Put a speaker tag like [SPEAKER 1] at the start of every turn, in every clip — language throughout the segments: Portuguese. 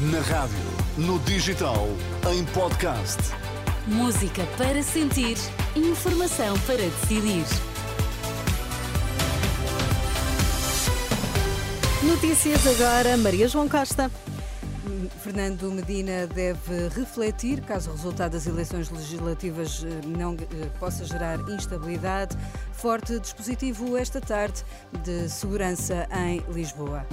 [SPEAKER 1] Na rádio, no digital, em podcast.
[SPEAKER 2] Música para sentir, informação para decidir.
[SPEAKER 3] Notícias agora, Maria João Costa. Fernando Medina deve refletir caso o resultado das eleições legislativas eh, não eh, possa gerar instabilidade. Forte dispositivo esta tarde de segurança em Lisboa.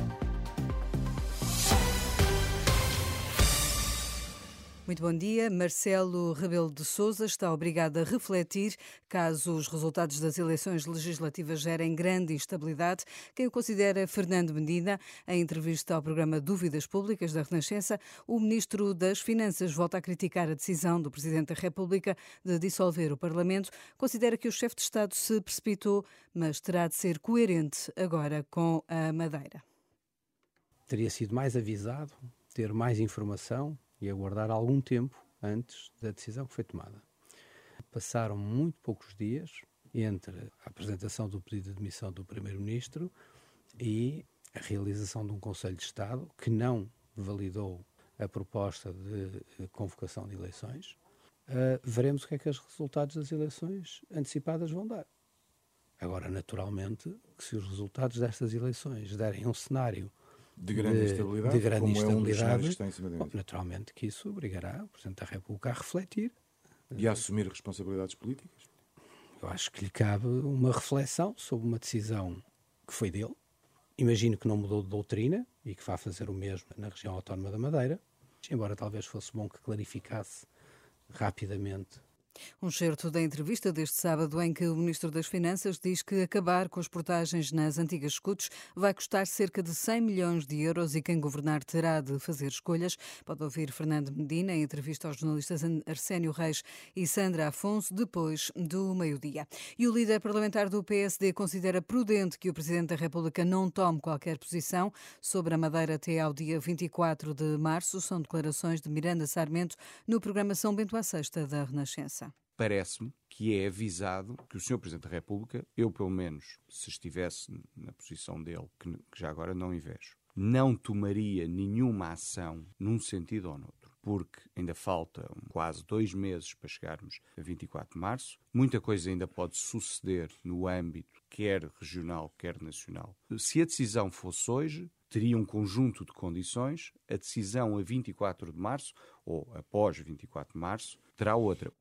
[SPEAKER 3] Muito bom dia. Marcelo Rebelo de Sousa está obrigado a refletir caso os resultados das eleições legislativas gerem grande instabilidade. Quem o considera Fernando Medina, em entrevista ao programa Dúvidas Públicas da Renascença, o ministro das Finanças volta a criticar a decisão do Presidente da República de dissolver o Parlamento. Considera que o chefe de Estado se precipitou, mas terá de ser coerente agora com a Madeira.
[SPEAKER 4] Teria sido mais avisado, ter mais informação e aguardar algum tempo antes da decisão que foi tomada. Passaram muito poucos dias entre a apresentação do pedido de demissão do Primeiro-Ministro e a realização de um Conselho de Estado que não validou a proposta de convocação de eleições. Uh, veremos o que é que os resultados das eleições antecipadas vão dar. Agora, naturalmente, que se os resultados destas eleições derem um cenário
[SPEAKER 5] de grande de, instabilidade,
[SPEAKER 4] de grande instabilidade,
[SPEAKER 5] é
[SPEAKER 4] bom, naturalmente que isso obrigará o Presidente da República a refletir.
[SPEAKER 5] E a assumir responsabilidades políticas?
[SPEAKER 4] Eu acho que lhe cabe uma reflexão sobre uma decisão que foi dele. Imagino que não mudou de doutrina e que vá fazer o mesmo na região autónoma da Madeira, embora talvez fosse bom que clarificasse rapidamente
[SPEAKER 3] um certo da entrevista deste sábado em que o Ministro das Finanças diz que acabar com as portagens nas antigas escutas vai custar cerca de 100 milhões de euros e quem governar terá de fazer escolhas. Pode ouvir Fernando Medina em entrevista aos jornalistas Arsénio Reis e Sandra Afonso depois do meio-dia. E o líder parlamentar do PSD considera prudente que o Presidente da República não tome qualquer posição sobre a Madeira até ao dia 24 de março. São declarações de Miranda Sarmento no programa São Bento à Sexta da Renascença
[SPEAKER 6] parece-me que é avisado que o Sr. Presidente da República, eu pelo menos, se estivesse na posição dele, que já agora não invejo, não tomaria nenhuma ação num sentido ou noutro. Porque ainda falta quase dois meses para chegarmos a 24 de março. Muita coisa ainda pode suceder no âmbito, quer regional, quer nacional. Se a decisão fosse hoje, teria um conjunto de condições. A decisão a 24 de março, ou após 24 de março, terá outra.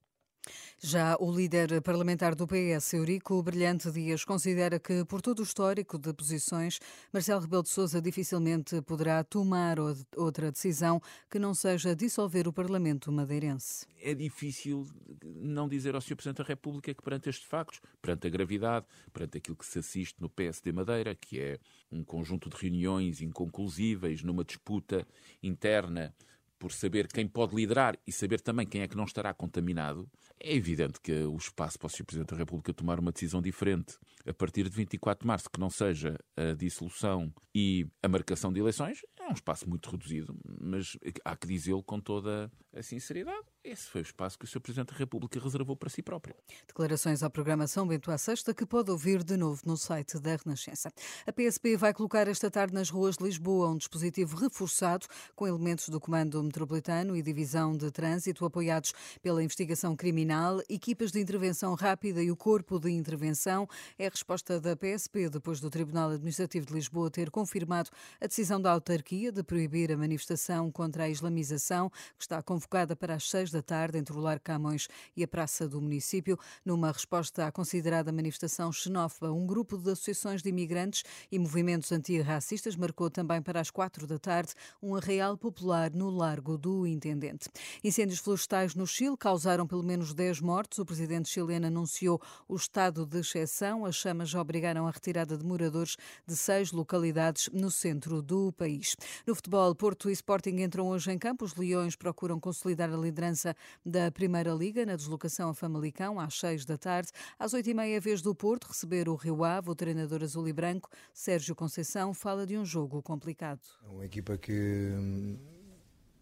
[SPEAKER 3] Já o líder parlamentar do PS, Eurico Brilhante Dias, considera que, por todo o histórico de posições, Marcelo Rebelo de Sousa dificilmente poderá tomar outra decisão que não seja dissolver o Parlamento madeirense.
[SPEAKER 7] É difícil não dizer ao Sr. Presidente da República que, perante estes factos, perante a gravidade, perante aquilo que se assiste no PSD Madeira, que é um conjunto de reuniões inconclusíveis numa disputa interna por saber quem pode liderar e saber também quem é que não estará contaminado, é evidente que o espaço para o Sr. Presidente da República tomar uma decisão diferente a partir de 24 de março, que não seja a dissolução e a marcação de eleições, é um espaço muito reduzido, mas há que dizê-lo com toda a sinceridade. Esse foi o espaço que o Sr. Presidente da República reservou para si próprio.
[SPEAKER 3] Declarações à programação Bento à Sexta, que pode ouvir de novo no site da Renascença. A PSP vai colocar esta tarde nas ruas de Lisboa um dispositivo reforçado com elementos do Comando Metropolitano e Divisão de Trânsito apoiados pela investigação criminal, equipas de intervenção rápida e o Corpo de Intervenção. É a resposta da PSP depois do Tribunal Administrativo de Lisboa ter confirmado a decisão da autarquia de proibir a manifestação contra a islamização, que está convocada para as seis da tarde entre o Lar Camões e a Praça do Município, numa resposta à considerada manifestação xenófoba. Um grupo de associações de imigrantes e movimentos antirracistas marcou também para as quatro da tarde um arraial popular no Largo do Intendente. Incêndios florestais no Chile causaram pelo menos 10 mortos. O presidente chileno anunciou o estado de exceção. As chamas obrigaram a retirada de moradores de seis localidades no centro do país. No futebol, Porto e Sporting entram hoje em campo. Os Leões procuram consolidar a liderança da Primeira Liga na deslocação a Famalicão às seis da tarde. Às oito e meia, vez do Porto receber o Rio Ave, o treinador azul e branco, Sérgio Conceição, fala de um jogo complicado.
[SPEAKER 8] É uma equipa que hum,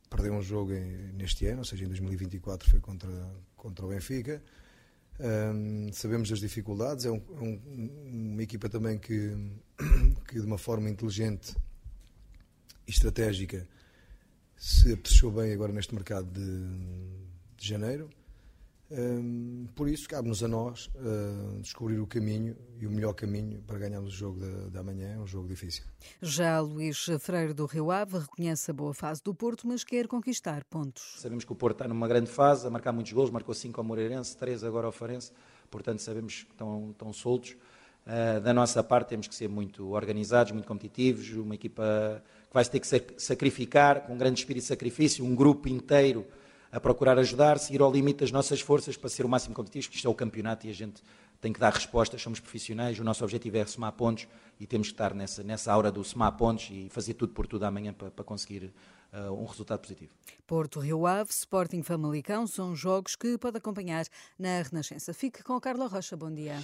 [SPEAKER 8] perdeu um jogo neste ano, ou seja, em 2024 foi contra, contra o Benfica. Um, sabemos das dificuldades, é, um, é um, uma equipa também que, que de uma forma inteligente e estratégica se apreciou bem agora neste mercado de, de janeiro. Um, por isso, cabe-nos a nós uh, descobrir o caminho e o melhor caminho para ganharmos o jogo da, da manhã, um jogo difícil.
[SPEAKER 3] Já Luís Freire do Rio Ave reconhece a boa fase do Porto, mas quer conquistar pontos.
[SPEAKER 9] Sabemos que o Porto está numa grande fase, a marcar muitos gols, marcou 5 ao Moreirense, 3 agora ao Farense, portanto sabemos que estão, estão soltos. Uh, da nossa parte temos que ser muito organizados, muito competitivos, uma equipa que vai ter que sacrificar, com um grande espírito de sacrifício, um grupo inteiro a procurar ajudar-se, ir ao limite das nossas forças para ser o máximo competitivos, que isto é o campeonato e a gente tem que dar respostas, somos profissionais, o nosso objetivo é somar pontos e temos que estar nessa, nessa aura do somar pontos e fazer tudo por tudo amanhã para, para conseguir uh, um resultado positivo.
[SPEAKER 3] Porto Rio Ave, Sporting Famalicão são jogos que pode acompanhar na Renascença. Fique com a Carla Rocha, bom dia.